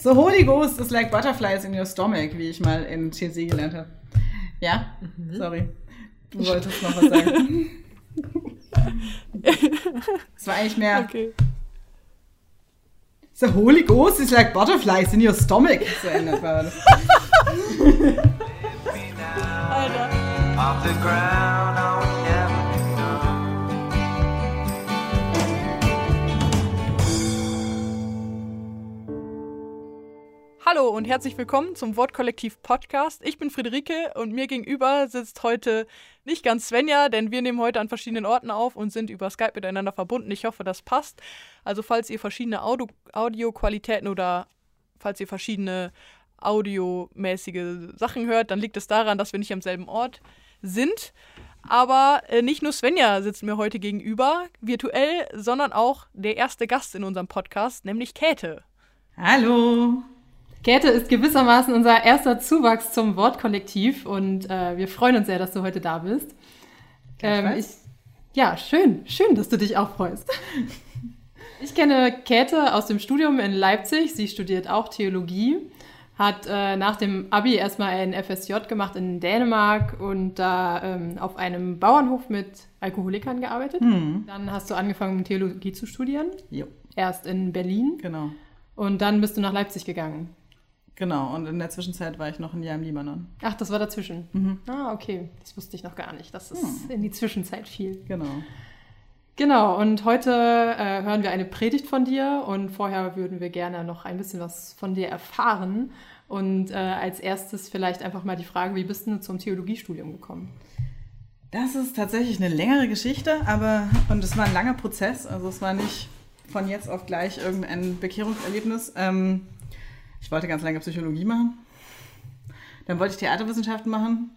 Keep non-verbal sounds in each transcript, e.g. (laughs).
So Holy Ghost is like butterflies in your stomach, wie ich mal in TC gelernt habe. Ja? Mhm. Sorry. Du wolltest noch was sagen. (laughs) Es war eigentlich mehr. Okay. The Holy Ghost is like butterflies in your stomach. So endet war das. (laughs) Alter. Hallo und herzlich willkommen zum Wortkollektiv Podcast. Ich bin Friederike und mir gegenüber sitzt heute nicht ganz Svenja, denn wir nehmen heute an verschiedenen Orten auf und sind über Skype miteinander verbunden. Ich hoffe, das passt. Also falls ihr verschiedene Audio Audioqualitäten oder falls ihr verschiedene audiomäßige Sachen hört, dann liegt es daran, dass wir nicht am selben Ort sind. Aber äh, nicht nur Svenja sitzt mir heute gegenüber, virtuell, sondern auch der erste Gast in unserem Podcast, nämlich Käthe. Hallo. Käthe ist gewissermaßen unser erster Zuwachs zum Wortkollektiv und äh, wir freuen uns sehr, dass du heute da bist. Ähm, ich, ja, schön, schön, dass du dich auch freust. (laughs) Ich kenne Käthe aus dem Studium in Leipzig. Sie studiert auch Theologie, hat äh, nach dem Abi erstmal ein FSJ gemacht in Dänemark und da ähm, auf einem Bauernhof mit Alkoholikern gearbeitet. Mhm. Dann hast du angefangen, Theologie zu studieren. Jo. Erst in Berlin. Genau. Und dann bist du nach Leipzig gegangen. Genau, und in der Zwischenzeit war ich noch ein Jahr im Libanon. Ach, das war dazwischen. Mhm. Ah, okay. Das wusste ich noch gar nicht, dass es hm. in die Zwischenzeit fiel. Genau. Genau, und heute äh, hören wir eine Predigt von dir und vorher würden wir gerne noch ein bisschen was von dir erfahren. Und äh, als erstes vielleicht einfach mal die Frage, wie bist du zum Theologiestudium gekommen? Das ist tatsächlich eine längere Geschichte, aber und es war ein langer Prozess. Also es war nicht von jetzt auf gleich irgendein Bekehrungserlebnis. Ähm, ich wollte ganz lange Psychologie machen. Dann wollte ich Theaterwissenschaften machen.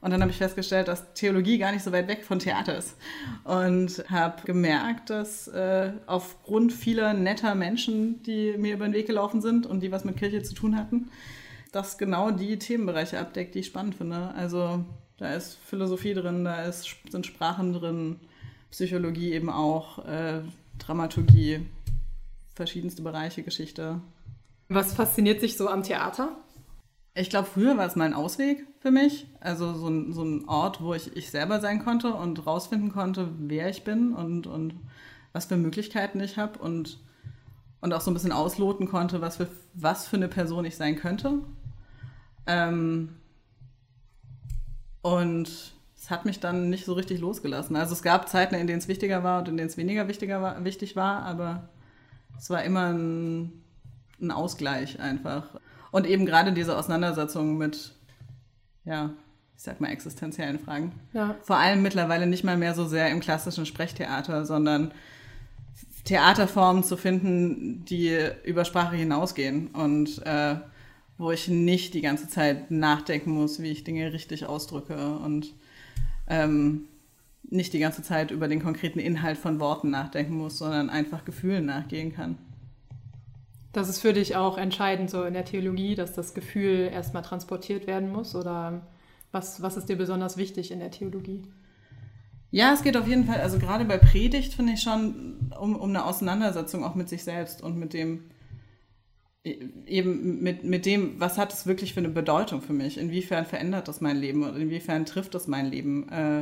Und dann habe ich festgestellt, dass Theologie gar nicht so weit weg von Theater ist. Und habe gemerkt, dass äh, aufgrund vieler netter Menschen, die mir über den Weg gelaufen sind und die was mit Kirche zu tun hatten, das genau die Themenbereiche abdeckt, die ich spannend finde. Also da ist Philosophie drin, da ist, sind Sprachen drin, Psychologie eben auch, äh, Dramaturgie, verschiedenste Bereiche, Geschichte. Was fasziniert sich so am Theater? Ich glaube, früher war es mal ein Ausweg für mich. Also so ein, so ein Ort, wo ich ich selber sein konnte und rausfinden konnte, wer ich bin und, und was für Möglichkeiten ich habe und, und auch so ein bisschen ausloten konnte, was für, was für eine Person ich sein könnte. Ähm, und es hat mich dann nicht so richtig losgelassen. Also es gab Zeiten, in denen es wichtiger war und in denen es weniger wichtiger war, wichtig war, aber es war immer ein ein Ausgleich einfach. Und eben gerade diese Auseinandersetzung mit, ja, ich sag mal, existenziellen Fragen. Ja. Vor allem mittlerweile nicht mal mehr so sehr im klassischen Sprechtheater, sondern Theaterformen zu finden, die über Sprache hinausgehen und äh, wo ich nicht die ganze Zeit nachdenken muss, wie ich Dinge richtig ausdrücke und ähm, nicht die ganze Zeit über den konkreten Inhalt von Worten nachdenken muss, sondern einfach Gefühlen nachgehen kann. Das ist für dich auch entscheidend so in der Theologie, dass das Gefühl erstmal transportiert werden muss? Oder was, was ist dir besonders wichtig in der Theologie? Ja, es geht auf jeden Fall, also gerade bei Predigt finde ich schon um, um eine Auseinandersetzung auch mit sich selbst und mit dem, e, eben mit, mit dem, was hat es wirklich für eine Bedeutung für mich? Inwiefern verändert das mein Leben und inwiefern trifft das mein Leben? Äh,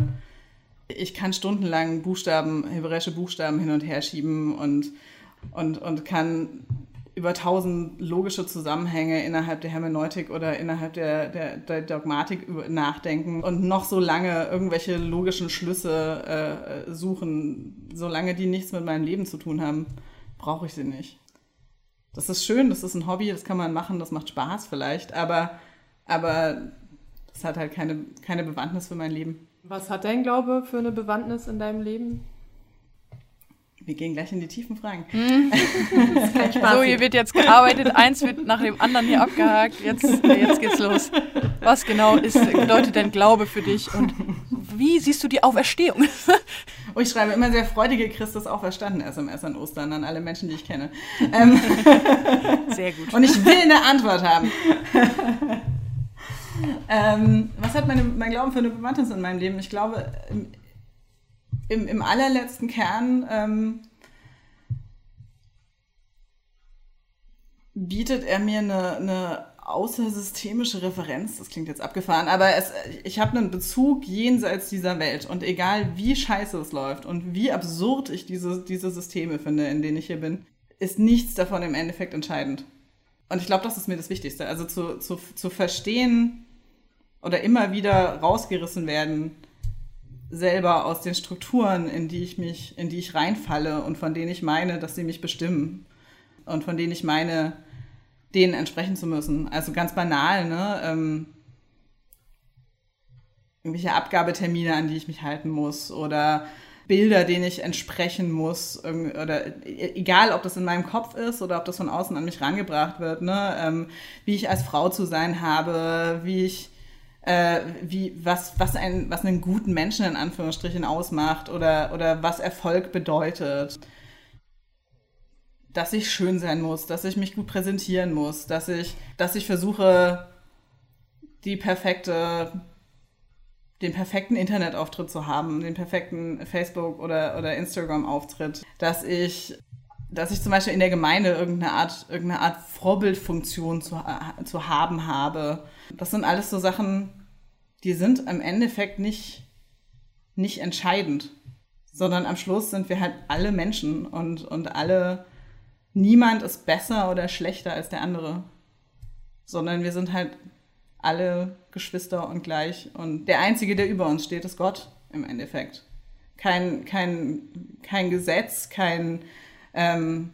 ich kann stundenlang Buchstaben, hebräische Buchstaben hin und her schieben und, und, und kann über tausend logische Zusammenhänge innerhalb der Hermeneutik oder innerhalb der, der, der Dogmatik nachdenken und noch so lange irgendwelche logischen Schlüsse äh, suchen, solange die nichts mit meinem Leben zu tun haben, brauche ich sie nicht. Das ist schön, das ist ein Hobby, das kann man machen, das macht Spaß vielleicht, aber, aber das hat halt keine, keine Bewandtnis für mein Leben. Was hat dein Glaube für eine Bewandtnis in deinem Leben? Wir gehen gleich in die tiefen Fragen. Mhm. (laughs) so, hier wird jetzt gearbeitet, eins wird nach dem anderen hier abgehakt. Jetzt, jetzt geht's los. Was genau ist, bedeutet denn Glaube für dich und wie siehst du die Auferstehung? (laughs) Oh, ich schreibe immer sehr freudige Christus auferstanden SMS an Ostern an alle Menschen, die ich kenne. Ähm, (laughs) sehr gut. Und ich will eine Antwort haben. ähm, was hat meine, mein Glauben für eine Bewandtnis in meinem Leben? Ich glaube, im, im allerletzten Kern ähm, bietet er mir eine, eine außersystemische Referenz, das klingt jetzt abgefahren, aber es, ich habe einen Bezug jenseits dieser Welt und egal wie scheiße es läuft und wie absurd ich diese, diese Systeme finde, in denen ich hier bin, ist nichts davon im Endeffekt entscheidend. Und ich glaube, das ist mir das Wichtigste. Also zu, zu, zu verstehen oder immer wieder rausgerissen werden, selber aus den Strukturen, in die ich mich, in die ich reinfalle und von denen ich meine, dass sie mich bestimmen. Und von denen ich meine, denen entsprechen zu müssen. Also ganz banal, ne? Ähm, irgendwelche Abgabetermine, an die ich mich halten muss oder Bilder, denen ich entsprechen muss oder e-, egal, ob das in meinem Kopf ist oder ob das von außen an mich rangebracht wird, ne? Ähm, wie ich als Frau zu sein habe, wie ich äh, wie, was, was, ein, was einen guten Menschen in Anführungsstrichen ausmacht oder, oder was Erfolg bedeutet. Dass ich schön sein muss, dass ich mich gut präsentieren muss, dass ich, dass ich versuche, die perfekte, den perfekten Internetauftritt zu haben, den perfekten Facebook- oder, oder Instagram-Auftritt, dass ich, dass ich zum Beispiel in der Gemeinde irgendeine Art, irgendeine Art Vorbildfunktion zu, zu haben habe. Das sind alles so Sachen, die sind im Endeffekt nicht, nicht entscheidend, sondern am Schluss sind wir halt alle Menschen und, und alle niemand ist besser oder schlechter als der andere, sondern wir sind halt alle Geschwister und gleich. Und der Einzige, der über uns steht, ist Gott im Endeffekt. Kein, kein, kein Gesetz, kein, ähm,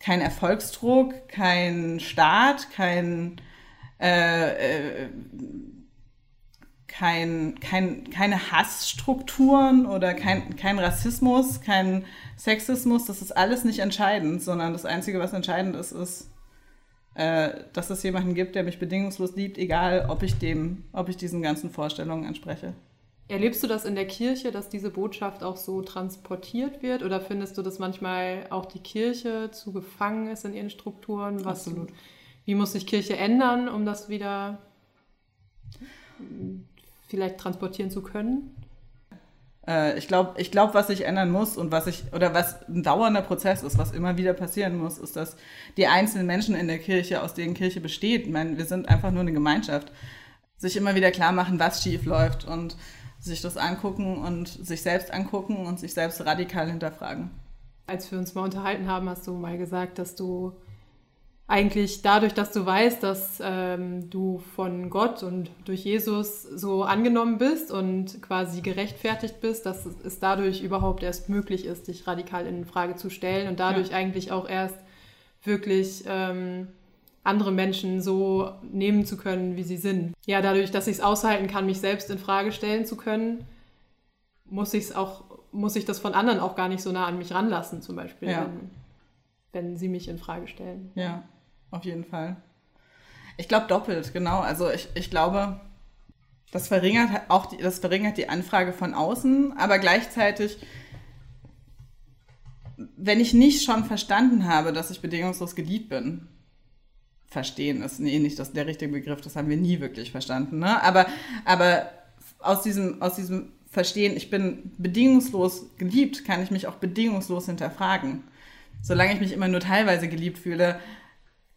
kein Erfolgsdruck, kein Staat, kein, äh, äh, kein, kein, keine Hassstrukturen oder kein, kein Rassismus, kein Sexismus, das ist alles nicht entscheidend, sondern das Einzige, was entscheidend ist, ist, äh, dass es jemanden gibt, der mich bedingungslos liebt, egal ob ich dem, ob ich diesen ganzen Vorstellungen entspreche. Erlebst du das in der Kirche, dass diese Botschaft auch so transportiert wird? Oder findest du, dass manchmal auch die Kirche zu gefangen ist in ihren Strukturen? Was, Absolut. Wie muss sich Kirche ändern, um das wieder vielleicht transportieren zu können? Äh, ich glaube, ich glaub, was sich ändern muss und was ich, oder was ein dauernder Prozess ist, was immer wieder passieren muss, ist, dass die einzelnen Menschen in der Kirche, aus denen Kirche besteht, ich meine, wir sind einfach nur eine Gemeinschaft, sich immer wieder klar machen, was schief läuft und sich das angucken und sich selbst angucken und sich selbst radikal hinterfragen. Als wir uns mal unterhalten haben, hast du mal gesagt, dass du eigentlich dadurch, dass du weißt, dass ähm, du von Gott und durch Jesus so angenommen bist und quasi gerechtfertigt bist, dass es dadurch überhaupt erst möglich ist, dich radikal in Frage zu stellen und dadurch ja. eigentlich auch erst wirklich ähm, andere Menschen so nehmen zu können, wie sie sind. Ja, dadurch, dass ich es aushalten kann, mich selbst in Frage stellen zu können, muss ich es auch, muss ich das von anderen auch gar nicht so nah an mich ranlassen, zum Beispiel, ja. wenn, wenn sie mich in Frage stellen. Ja auf jeden Fall. Ich glaube doppelt, genau. Also ich, ich glaube, das verringert auch die, das verringert die Anfrage von außen, aber gleichzeitig, wenn ich nicht schon verstanden habe, dass ich bedingungslos geliebt bin, verstehen ist nee, nicht das, der richtige Begriff, das haben wir nie wirklich verstanden, ne? aber, aber aus diesem, aus diesem Verstehen, ich bin bedingungslos geliebt, kann ich mich auch bedingungslos hinterfragen. Solange ich mich immer nur teilweise geliebt fühle,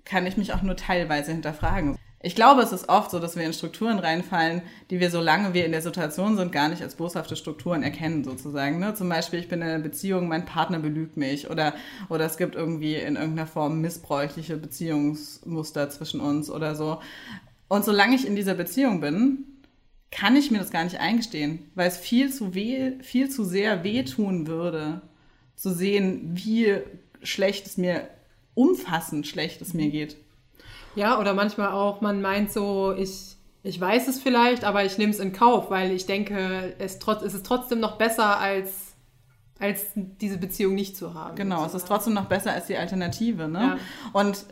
kann ich mich auch nur teilweise hinterfragen. Ich glaube, es ist oft so, dass wir in Strukturen reinfallen, die wir, solange wir in der Situation sind, gar nicht als boshafte Strukturen erkennen, sozusagen. Ne? Zum Beispiel, ich bin in einer Beziehung, mein Partner belügt mich oder, oder es gibt irgendwie in irgendeiner Form missbräuchliche Beziehungsmuster zwischen uns oder so. Und solange ich in dieser Beziehung bin, kann ich mir das gar nicht eingestehen, weil es viel zu, weh, viel zu sehr wehtun würde, zu sehen, wie schlecht es mir umfassend schlecht es mir geht. Ja, oder manchmal auch, man meint so, ich, ich weiß es vielleicht, aber ich nehme es in Kauf, weil ich denke, es, trotz, es ist trotzdem noch besser, als, als diese Beziehung nicht zu haben. Genau, sozusagen. es ist trotzdem noch besser als die Alternative. Ne? Ja. Und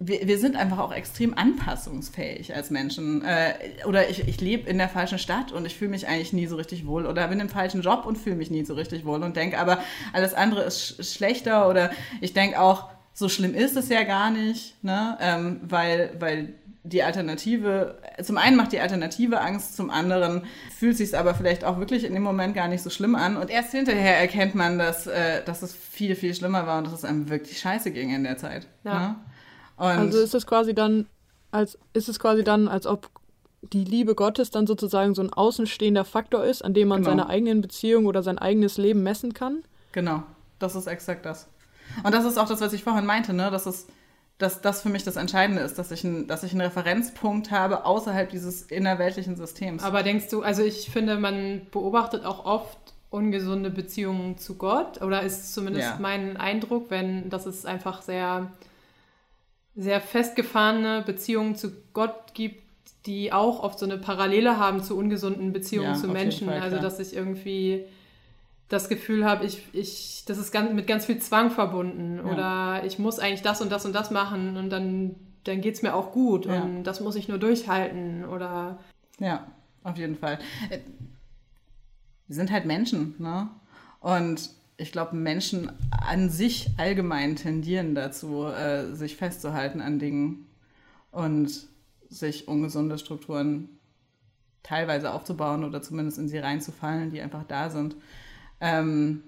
wir, wir sind einfach auch extrem anpassungsfähig als Menschen. Äh, oder ich, ich lebe in der falschen Stadt und ich fühle mich eigentlich nie so richtig wohl. Oder bin im falschen Job und fühle mich nie so richtig wohl und denke, aber alles andere ist, ist schlechter. Oder ich denke auch, so schlimm ist es ja gar nicht, ne? Ähm, weil, weil die Alternative, zum einen macht die Alternative Angst, zum anderen fühlt sich aber vielleicht auch wirklich in dem Moment gar nicht so schlimm an. Und erst hinterher erkennt man, dass, äh, dass es viel, viel schlimmer war und dass es einem wirklich scheiße ging in der Zeit. Ja. Ne? Also ist es quasi dann, als ist es quasi dann, als ob die Liebe Gottes dann sozusagen so ein außenstehender Faktor ist, an dem man genau. seine eigenen Beziehungen oder sein eigenes Leben messen kann? Genau, das ist exakt das. Und das ist auch das, was ich vorhin meinte, ne? dass, es, dass das für mich das Entscheidende ist, dass ich, ein, dass ich einen Referenzpunkt habe außerhalb dieses innerweltlichen Systems. Aber denkst du, also ich finde, man beobachtet auch oft ungesunde Beziehungen zu Gott oder ist zumindest ja. mein Eindruck, wenn das ist einfach sehr sehr festgefahrene Beziehungen zu Gott gibt, die auch oft so eine Parallele haben zu ungesunden Beziehungen ja, zu Menschen. Fall, also dass ich irgendwie das Gefühl habe, ich, ich, das ist ganz, mit ganz viel Zwang verbunden ja. oder ich muss eigentlich das und das und das machen und dann, dann geht es mir auch gut ja. und das muss ich nur durchhalten oder. Ja, auf jeden Fall. Äh, wir sind halt Menschen, ne? Und ich glaube, Menschen an sich allgemein tendieren dazu, äh, sich festzuhalten an Dingen und sich ungesunde Strukturen teilweise aufzubauen oder zumindest in sie reinzufallen, die einfach da sind. Ähm,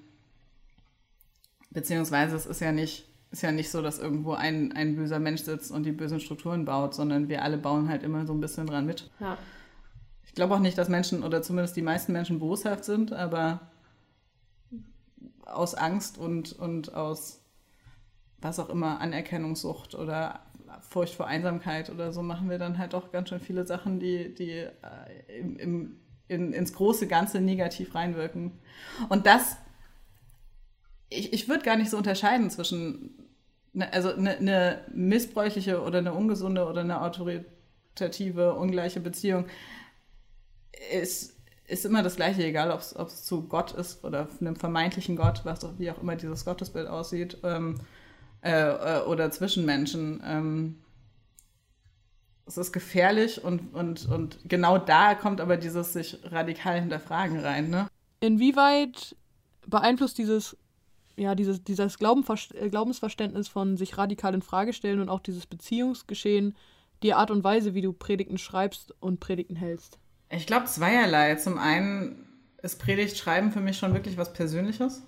beziehungsweise es ist ja nicht, ist ja nicht so, dass irgendwo ein, ein böser Mensch sitzt und die bösen Strukturen baut, sondern wir alle bauen halt immer so ein bisschen dran mit. Ja. Ich glaube auch nicht, dass Menschen oder zumindest die meisten Menschen boshaft sind, aber aus Angst und, und aus was auch immer, Anerkennungssucht oder Furcht vor Einsamkeit oder so, machen wir dann halt auch ganz schön viele Sachen, die, die äh, im, im, in, ins große Ganze negativ reinwirken. Und das, ich, ich würde gar nicht so unterscheiden zwischen, ne, also eine, eine missbräuchliche oder eine ungesunde oder eine autoritative, ungleiche Beziehung ist ist immer das Gleiche, egal ob es zu Gott ist oder einem vermeintlichen Gott, was wie auch immer dieses Gottesbild aussieht, ähm, äh, äh, oder zwischen Menschen. Ähm, es ist gefährlich und, und, und genau da kommt aber dieses sich radikal hinterfragen rein. Ne? Inwieweit beeinflusst dieses, ja, dieses, dieses äh, Glaubensverständnis von sich radikal in Frage stellen und auch dieses Beziehungsgeschehen die Art und Weise, wie du Predigten schreibst und Predigten hältst? Ich glaube zweierlei. Zum einen ist Predigtschreiben für mich schon wirklich was Persönliches.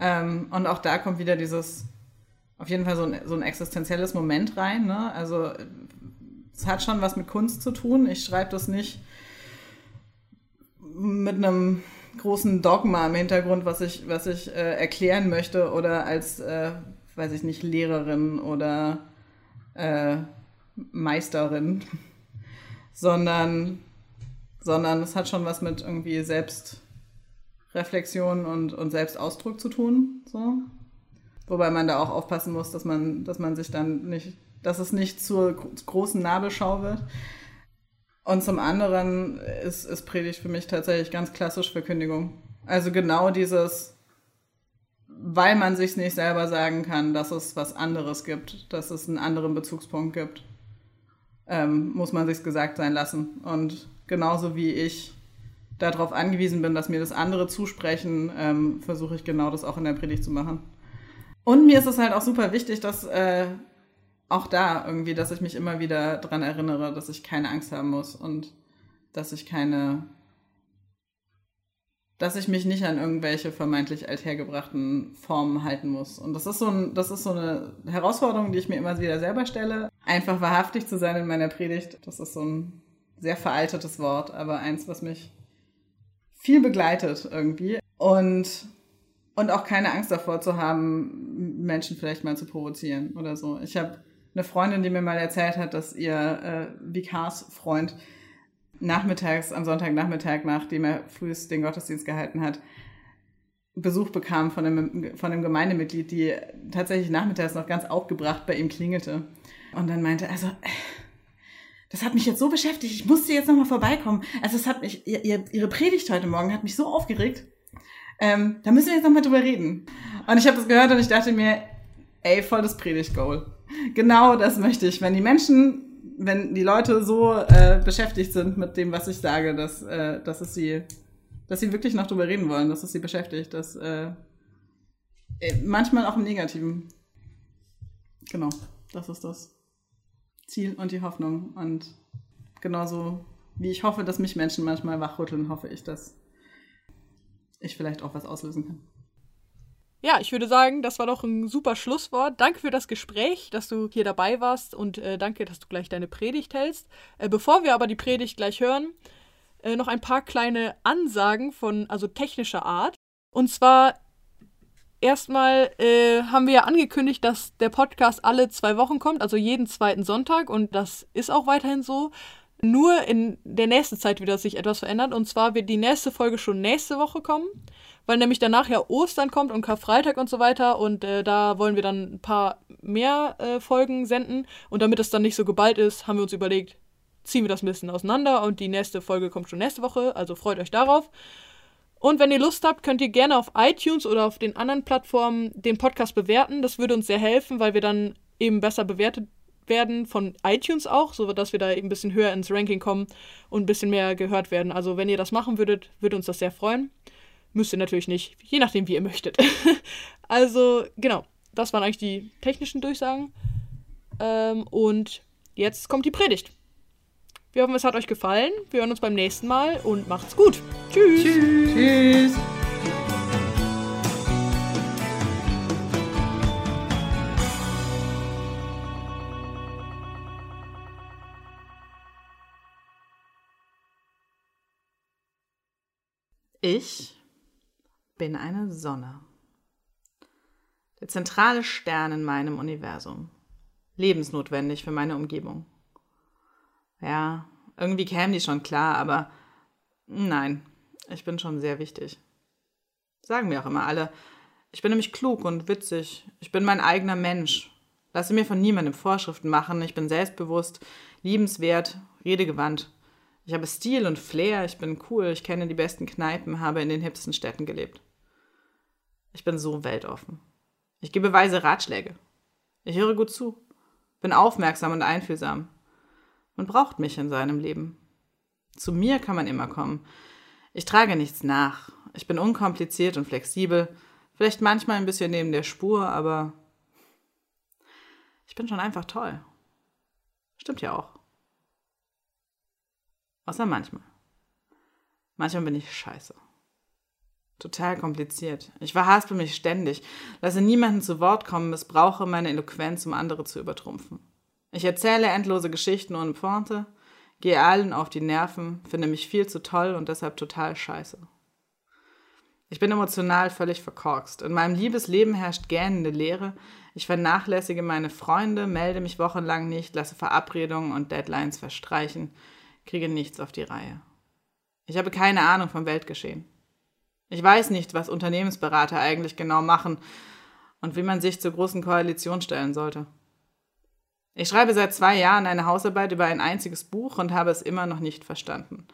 Ähm, und auch da kommt wieder dieses, auf jeden Fall so ein, so ein existenzielles Moment rein. Ne? Also es hat schon was mit Kunst zu tun. Ich schreibe das nicht mit einem großen Dogma im Hintergrund, was ich, was ich äh, erklären möchte oder als, äh, weiß ich nicht, Lehrerin oder äh, Meisterin, (laughs) sondern sondern es hat schon was mit irgendwie Selbstreflexion und, und Selbstausdruck zu tun. So. Wobei man da auch aufpassen muss, dass man, dass man sich dann nicht, dass es nicht zur großen Nabelschau wird. Und zum anderen ist, ist Predigt für mich tatsächlich ganz klassisch Verkündigung. Also genau dieses, weil man sich nicht selber sagen kann, dass es was anderes gibt, dass es einen anderen Bezugspunkt gibt, ähm, muss man sich's gesagt sein lassen. Und genauso wie ich darauf angewiesen bin, dass mir das andere zusprechen, ähm, versuche ich genau das auch in der Predigt zu machen. Und mir ist es halt auch super wichtig, dass äh, auch da irgendwie, dass ich mich immer wieder daran erinnere, dass ich keine Angst haben muss und dass ich keine, dass ich mich nicht an irgendwelche vermeintlich althergebrachten Formen halten muss. Und das ist so ein, das ist so eine Herausforderung, die ich mir immer wieder selber stelle. Einfach wahrhaftig zu sein in meiner Predigt. Das ist so ein sehr veraltetes Wort, aber eins, was mich viel begleitet irgendwie. Und, und auch keine Angst davor zu haben, Menschen vielleicht mal zu provozieren oder so. Ich habe eine Freundin, die mir mal erzählt hat, dass ihr äh, Vikarsfreund nachmittags, am Sonntagnachmittag, nachdem er frühest den Gottesdienst gehalten hat, Besuch bekam von einem, von einem Gemeindemitglied, die tatsächlich nachmittags noch ganz aufgebracht bei ihm klingelte. Und dann meinte, also, das hat mich jetzt so beschäftigt, ich musste jetzt nochmal vorbeikommen. Also es hat mich, ihr, ihre Predigt heute Morgen hat mich so aufgeregt. Ähm, da müssen wir jetzt nochmal drüber reden. Und ich habe das gehört und ich dachte mir, ey, voll das Predigt-Goal. Genau das möchte ich. Wenn die Menschen, wenn die Leute so äh, beschäftigt sind mit dem, was ich sage, dass, äh, dass es sie, dass sie wirklich noch drüber reden wollen, dass es sie beschäftigt, dass äh, äh manchmal auch im Negativen. Genau, das ist das. Ziel und die Hoffnung. Und genauso wie ich hoffe, dass mich Menschen manchmal wachrütteln, hoffe ich, dass ich vielleicht auch was auslösen kann. Ja, ich würde sagen, das war doch ein super Schlusswort. Danke für das Gespräch, dass du hier dabei warst und äh, danke, dass du gleich deine Predigt hältst. Äh, bevor wir aber die Predigt gleich hören, äh, noch ein paar kleine Ansagen von, also technischer Art. Und zwar erstmal äh, haben wir ja angekündigt, dass der Podcast alle zwei Wochen kommt, also jeden zweiten Sonntag und das ist auch weiterhin so. Nur in der nächsten Zeit wird sich etwas verändert und zwar wird die nächste Folge schon nächste Woche kommen weil nämlich danach ja Ostern kommt und Karfreitag und so weiter und äh, da wollen wir dann ein paar mehr äh, Folgen senden und damit es dann nicht so geballt ist, haben wir uns überlegt, ziehen wir das ein bisschen auseinander und die nächste Folge kommt schon nächste Woche, also freut euch darauf. Und wenn ihr Lust habt, könnt ihr gerne auf iTunes oder auf den anderen Plattformen den Podcast bewerten. Das würde uns sehr helfen, weil wir dann eben besser bewertet werden von iTunes auch, so dass wir da eben ein bisschen höher ins Ranking kommen und ein bisschen mehr gehört werden. Also wenn ihr das machen würdet, würde uns das sehr freuen. Müsst ihr natürlich nicht, je nachdem, wie ihr möchtet. (laughs) also, genau, das waren eigentlich die technischen Durchsagen. Ähm, und jetzt kommt die Predigt. Wir hoffen, es hat euch gefallen. Wir hören uns beim nächsten Mal und macht's gut. Tschüss. Tschüss. Tschüss. Ich bin eine Sonne. Der zentrale Stern in meinem Universum. Lebensnotwendig für meine Umgebung. Ja, irgendwie kämen die schon klar, aber nein, ich bin schon sehr wichtig. Sagen mir auch immer alle, ich bin nämlich klug und witzig, ich bin mein eigener Mensch. Lasse mir von niemandem Vorschriften machen, ich bin selbstbewusst, liebenswert, redegewandt. Ich habe Stil und Flair, ich bin cool, ich kenne die besten Kneipen, habe in den hipsten Städten gelebt. Ich bin so weltoffen. Ich gebe weise Ratschläge. Ich höre gut zu, bin aufmerksam und einfühlsam. Man braucht mich in seinem Leben. Zu mir kann man immer kommen. Ich trage nichts nach. Ich bin unkompliziert und flexibel, vielleicht manchmal ein bisschen neben der Spur, aber ich bin schon einfach toll. Stimmt ja auch. Außer manchmal. Manchmal bin ich scheiße. Total kompliziert. Ich verhaspe mich ständig, lasse niemanden zu Wort kommen, missbrauche meine Eloquenz, um andere zu übertrumpfen. Ich erzähle endlose Geschichten ohne Pointe, gehe allen auf die Nerven, finde mich viel zu toll und deshalb total scheiße. Ich bin emotional völlig verkorkst. In meinem Liebesleben herrscht gähnende Leere. Ich vernachlässige meine Freunde, melde mich wochenlang nicht, lasse Verabredungen und Deadlines verstreichen, kriege nichts auf die Reihe. Ich habe keine Ahnung vom Weltgeschehen. Ich weiß nicht, was Unternehmensberater eigentlich genau machen und wie man sich zur großen Koalition stellen sollte. Ich schreibe seit zwei Jahren eine Hausarbeit über ein einziges Buch und habe es immer noch nicht verstanden.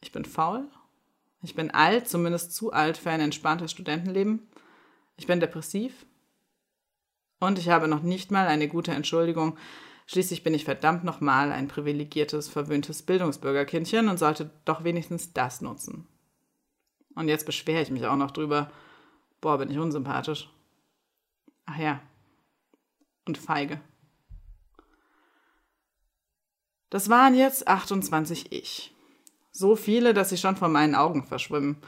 Ich bin faul. Ich bin alt, zumindest zu alt für ein entspanntes Studentenleben. Ich bin depressiv. Und ich habe noch nicht mal eine gute Entschuldigung. Schließlich bin ich verdammt nochmal ein privilegiertes, verwöhntes Bildungsbürgerkindchen und sollte doch wenigstens das nutzen. Und jetzt beschwere ich mich auch noch drüber. Boah, bin ich unsympathisch. Ach ja. Und feige. Das waren jetzt 28 Ich. So viele, dass sie schon vor meinen Augen verschwimmen.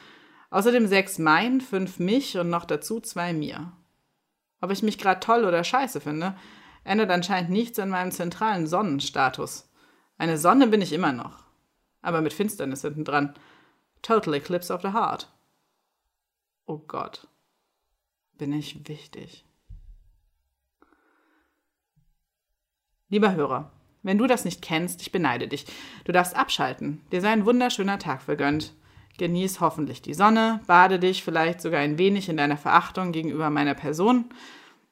Außerdem sechs mein, fünf mich und noch dazu zwei mir. Ob ich mich gerade toll oder scheiße finde, ändert anscheinend nichts an meinem zentralen Sonnenstatus. Eine Sonne bin ich immer noch. Aber mit Finsternis hinten dran. Total Eclipse of the Heart. Oh Gott, bin ich wichtig. Lieber Hörer, wenn du das nicht kennst, ich beneide dich. Du darfst abschalten. Dir sei ein wunderschöner Tag vergönnt. Genieß hoffentlich die Sonne, bade dich vielleicht sogar ein wenig in deiner Verachtung gegenüber meiner Person.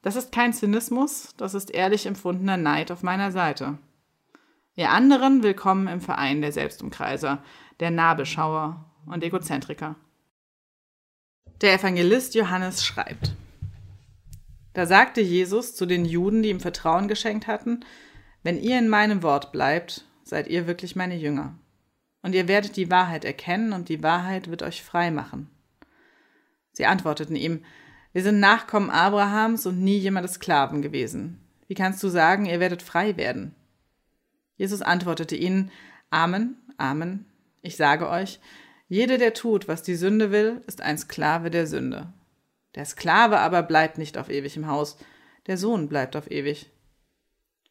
Das ist kein Zynismus, das ist ehrlich empfundener Neid auf meiner Seite. Ihr anderen willkommen im Verein der Selbstumkreiser, der Nahbeschauer und Egozentriker. Der Evangelist Johannes schreibt. Da sagte Jesus zu den Juden, die ihm Vertrauen geschenkt hatten, wenn ihr in meinem Wort bleibt, seid ihr wirklich meine Jünger. Und ihr werdet die Wahrheit erkennen, und die Wahrheit wird euch frei machen. Sie antworteten ihm, wir sind Nachkommen Abrahams und nie jemandes Sklaven gewesen. Wie kannst du sagen, ihr werdet frei werden? Jesus antwortete ihnen, Amen, Amen, ich sage euch, jeder, der tut, was die Sünde will, ist ein Sklave der Sünde. Der Sklave aber bleibt nicht auf ewig im Haus, der Sohn bleibt auf ewig.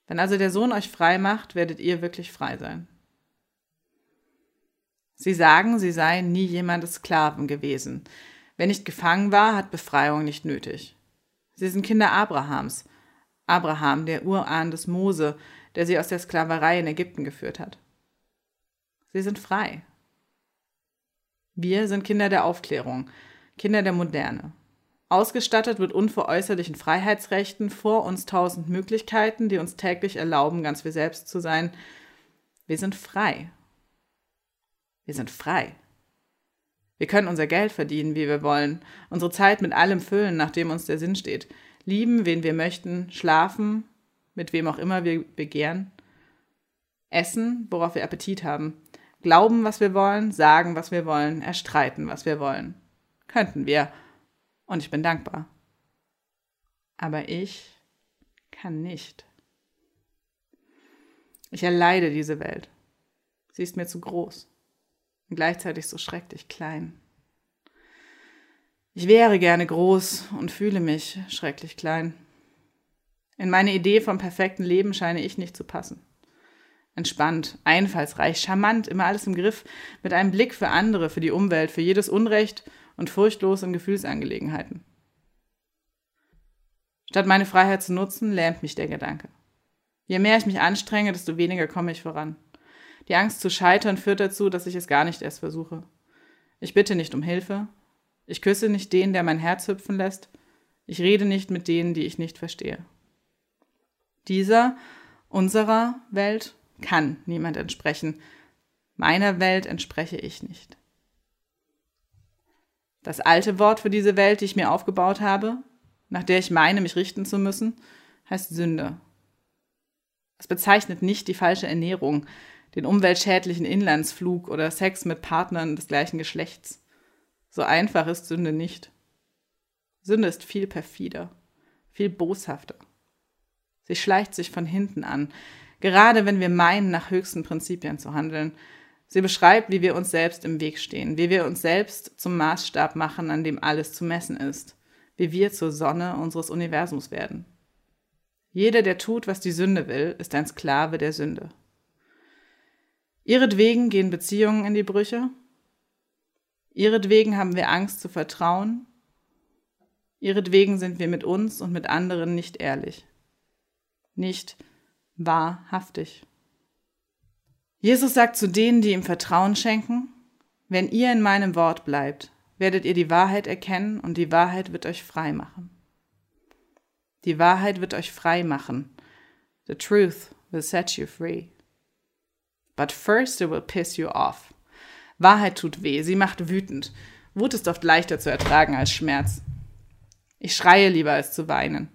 Wenn also der Sohn euch frei macht, werdet ihr wirklich frei sein. Sie sagen, sie seien nie jemandes Sklaven gewesen. Wer nicht gefangen war, hat Befreiung nicht nötig. Sie sind Kinder Abrahams. Abraham, der Urahn des Mose, der sie aus der Sklaverei in Ägypten geführt hat. Sie sind frei. Wir sind Kinder der Aufklärung, Kinder der Moderne. Ausgestattet mit unveräußerlichen Freiheitsrechten, vor uns tausend Möglichkeiten, die uns täglich erlauben, ganz wir selbst zu sein. Wir sind frei. Wir sind frei. Wir können unser Geld verdienen, wie wir wollen, unsere Zeit mit allem füllen, nach dem uns der Sinn steht, lieben, wen wir möchten, schlafen, mit wem auch immer wir begehren, essen, worauf wir Appetit haben, glauben, was wir wollen, sagen, was wir wollen, erstreiten, was wir wollen. Könnten wir, und ich bin dankbar. Aber ich kann nicht. Ich erleide diese Welt. Sie ist mir zu groß und gleichzeitig so schrecklich klein. Ich wäre gerne groß und fühle mich schrecklich klein. In meine Idee vom perfekten Leben scheine ich nicht zu passen. Entspannt, einfallsreich, charmant, immer alles im Griff, mit einem Blick für andere, für die Umwelt, für jedes Unrecht und furchtlos in Gefühlsangelegenheiten. Statt meine Freiheit zu nutzen, lähmt mich der Gedanke. Je mehr ich mich anstrenge, desto weniger komme ich voran. Die Angst zu scheitern führt dazu, dass ich es gar nicht erst versuche. Ich bitte nicht um Hilfe. Ich küsse nicht den, der mein Herz hüpfen lässt. Ich rede nicht mit denen, die ich nicht verstehe. Dieser, unserer Welt kann niemand entsprechen. Meiner Welt entspreche ich nicht. Das alte Wort für diese Welt, die ich mir aufgebaut habe, nach der ich meine, mich richten zu müssen, heißt Sünde. Es bezeichnet nicht die falsche Ernährung, den umweltschädlichen Inlandsflug oder Sex mit Partnern des gleichen Geschlechts. So einfach ist Sünde nicht. Sünde ist viel perfider, viel boshafter. Sie schleicht sich von hinten an, gerade wenn wir meinen, nach höchsten Prinzipien zu handeln. Sie beschreibt, wie wir uns selbst im Weg stehen, wie wir uns selbst zum Maßstab machen, an dem alles zu messen ist, wie wir zur Sonne unseres Universums werden. Jeder, der tut, was die Sünde will, ist ein Sklave der Sünde. Ihretwegen gehen Beziehungen in die Brüche. Ihretwegen haben wir Angst zu vertrauen. Ihretwegen sind wir mit uns und mit anderen nicht ehrlich. Nicht wahrhaftig. Jesus sagt zu denen, die ihm Vertrauen schenken, wenn ihr in meinem Wort bleibt, werdet ihr die Wahrheit erkennen und die Wahrheit wird euch frei machen. Die Wahrheit wird euch frei machen. The truth will set you free. But first it will piss you off. Wahrheit tut weh, sie macht wütend. Wut ist oft leichter zu ertragen als Schmerz. Ich schreie lieber als zu weinen.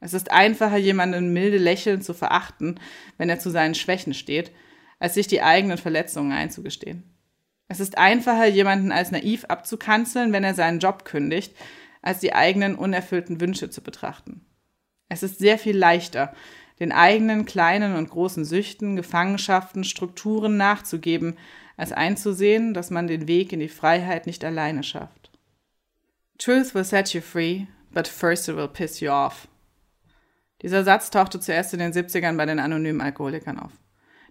Es ist einfacher, jemanden milde lächeln zu verachten, wenn er zu seinen Schwächen steht, als sich die eigenen Verletzungen einzugestehen. Es ist einfacher, jemanden als naiv abzukanzeln, wenn er seinen Job kündigt, als die eigenen unerfüllten Wünsche zu betrachten. Es ist sehr viel leichter, den eigenen kleinen und großen Süchten, Gefangenschaften, Strukturen nachzugeben, als einzusehen, dass man den Weg in die Freiheit nicht alleine schafft. Truth will set you free, but first it will piss you off. Dieser Satz tauchte zuerst in den 70ern bei den anonymen Alkoholikern auf.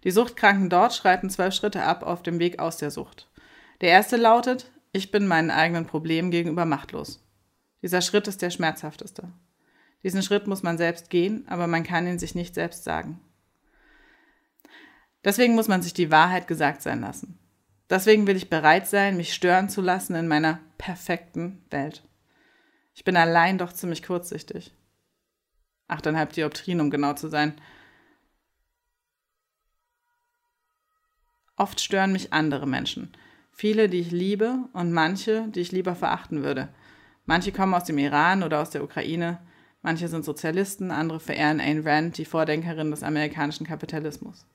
Die Suchtkranken dort schreiten zwölf Schritte ab auf dem Weg aus der Sucht. Der erste lautet, ich bin meinen eigenen Problemen gegenüber machtlos. Dieser Schritt ist der schmerzhafteste. Diesen Schritt muss man selbst gehen, aber man kann ihn sich nicht selbst sagen. Deswegen muss man sich die Wahrheit gesagt sein lassen. Deswegen will ich bereit sein, mich stören zu lassen in meiner perfekten Welt. Ich bin allein doch ziemlich kurzsichtig. Achteinhalb Dioptrien, um genau zu sein. Oft stören mich andere Menschen. Viele, die ich liebe und manche, die ich lieber verachten würde. Manche kommen aus dem Iran oder aus der Ukraine. Manche sind Sozialisten, andere verehren Ayn Rand, die Vordenkerin des amerikanischen Kapitalismus.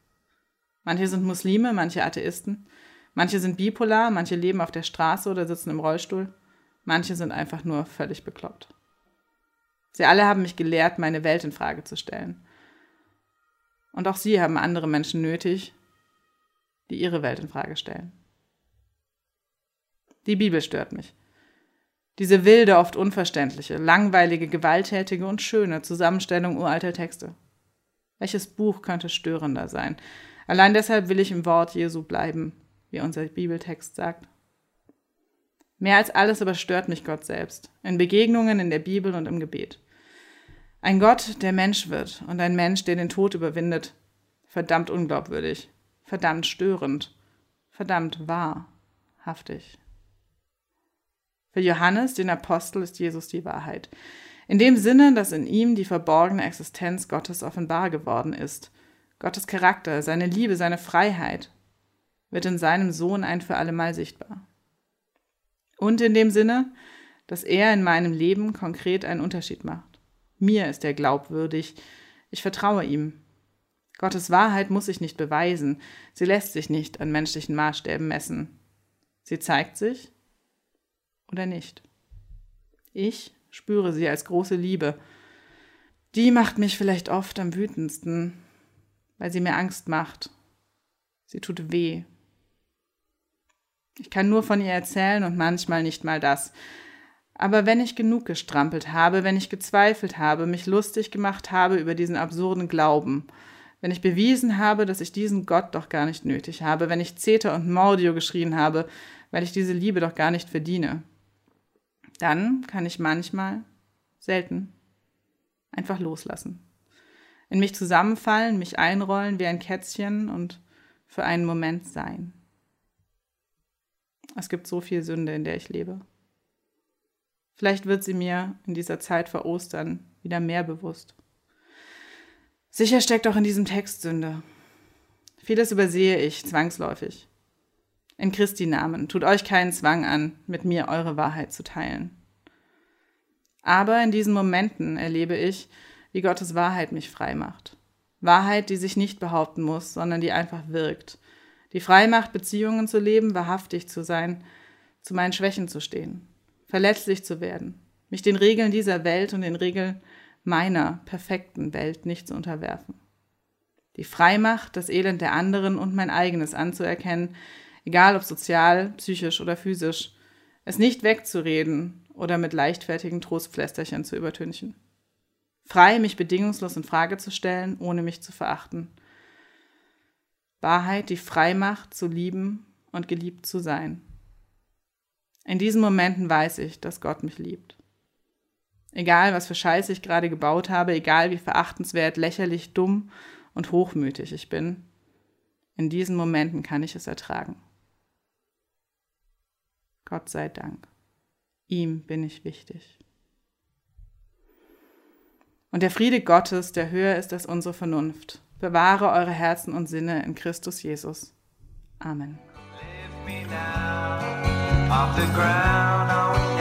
Manche sind Muslime, manche Atheisten. Manche sind bipolar, manche leben auf der Straße oder sitzen im Rollstuhl. Manche sind einfach nur völlig bekloppt. Sie alle haben mich gelehrt, meine Welt in Frage zu stellen. Und auch sie haben andere Menschen nötig, die ihre Welt in Frage stellen. Die Bibel stört mich. Diese wilde, oft unverständliche, langweilige, gewalttätige und schöne Zusammenstellung uralter Texte. Welches Buch könnte störender sein? Allein deshalb will ich im Wort Jesu bleiben, wie unser Bibeltext sagt. Mehr als alles aber stört mich Gott selbst, in Begegnungen in der Bibel und im Gebet. Ein Gott, der Mensch wird und ein Mensch, der den Tod überwindet. Verdammt unglaubwürdig, verdammt störend, verdammt wahrhaftig. Für Johannes, den Apostel, ist Jesus die Wahrheit. In dem Sinne, dass in ihm die verborgene Existenz Gottes offenbar geworden ist. Gottes Charakter, seine Liebe, seine Freiheit wird in seinem Sohn ein für allemal sichtbar. Und in dem Sinne, dass er in meinem Leben konkret einen Unterschied macht. Mir ist er glaubwürdig. Ich vertraue ihm. Gottes Wahrheit muss sich nicht beweisen. Sie lässt sich nicht an menschlichen Maßstäben messen. Sie zeigt sich oder nicht. Ich spüre sie als große Liebe. Die macht mich vielleicht oft am wütendsten, weil sie mir Angst macht. Sie tut weh. Ich kann nur von ihr erzählen und manchmal nicht mal das. Aber wenn ich genug gestrampelt habe, wenn ich gezweifelt habe, mich lustig gemacht habe über diesen absurden Glauben, wenn ich bewiesen habe, dass ich diesen Gott doch gar nicht nötig habe, wenn ich Zeter und Mordio geschrien habe, weil ich diese Liebe doch gar nicht verdiene, dann kann ich manchmal, selten, einfach loslassen. In mich zusammenfallen, mich einrollen wie ein Kätzchen und für einen Moment sein. Es gibt so viel Sünde, in der ich lebe. Vielleicht wird sie mir in dieser Zeit vor Ostern wieder mehr bewusst. Sicher steckt auch in diesem Text Sünde. Vieles übersehe ich zwangsläufig. In Christi Namen, tut euch keinen Zwang an, mit mir eure Wahrheit zu teilen. Aber in diesen Momenten erlebe ich, wie Gottes Wahrheit mich frei macht. Wahrheit, die sich nicht behaupten muss, sondern die einfach wirkt. Die frei macht, Beziehungen zu leben, wahrhaftig zu sein, zu meinen Schwächen zu stehen, verletzlich zu werden, mich den Regeln dieser Welt und den Regeln meiner perfekten Welt nicht zu unterwerfen. Die Freimacht, das Elend der anderen und mein eigenes anzuerkennen, egal ob sozial, psychisch oder physisch, es nicht wegzureden oder mit leichtfertigen Trostpflästerchen zu übertünchen. Frei, mich bedingungslos in Frage zu stellen, ohne mich zu verachten. Wahrheit, die frei macht, zu lieben und geliebt zu sein. In diesen Momenten weiß ich, dass Gott mich liebt. Egal, was für Scheiße ich gerade gebaut habe, egal wie verachtenswert, lächerlich, dumm und hochmütig ich bin, in diesen Momenten kann ich es ertragen. Gott sei Dank. Ihm bin ich wichtig. Und der Friede Gottes, der höher ist als unsere Vernunft, bewahre eure Herzen und Sinne in Christus Jesus. Amen. off the ground.